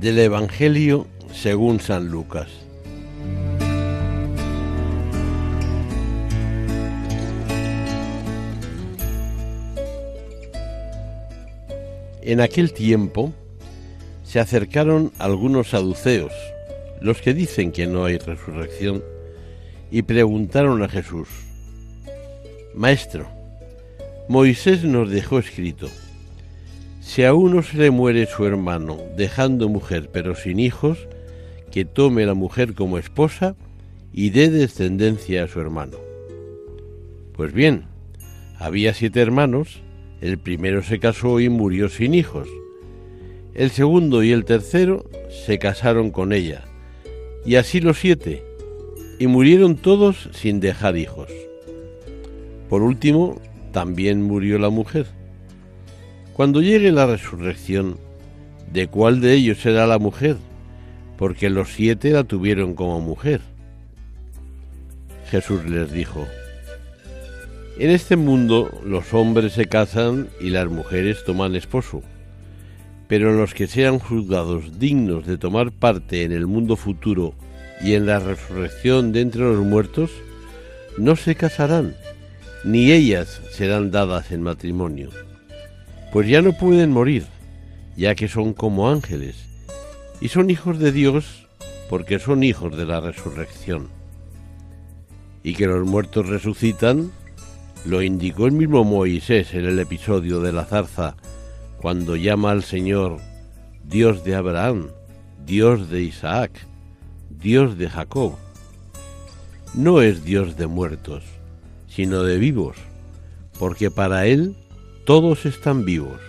Del Evangelio según San Lucas. En aquel tiempo se acercaron algunos saduceos, los que dicen que no hay resurrección, y preguntaron a Jesús, Maestro, Moisés nos dejó escrito, si a uno se le muere su hermano dejando mujer pero sin hijos, que tome la mujer como esposa y dé descendencia a su hermano. Pues bien, había siete hermanos, el primero se casó y murió sin hijos, el segundo y el tercero se casaron con ella, y así los siete, y murieron todos sin dejar hijos. Por último, también murió la mujer. Cuando llegue la resurrección, ¿de cuál de ellos será la mujer? Porque los siete la tuvieron como mujer. Jesús les dijo, En este mundo los hombres se casan y las mujeres toman esposo, pero los que sean juzgados dignos de tomar parte en el mundo futuro y en la resurrección de entre los muertos, no se casarán, ni ellas serán dadas en matrimonio pues ya no pueden morir, ya que son como ángeles, y son hijos de Dios porque son hijos de la resurrección. Y que los muertos resucitan, lo indicó el mismo Moisés en el episodio de la zarza, cuando llama al Señor Dios de Abraham, Dios de Isaac, Dios de Jacob. No es Dios de muertos, sino de vivos, porque para Él todos están vivos.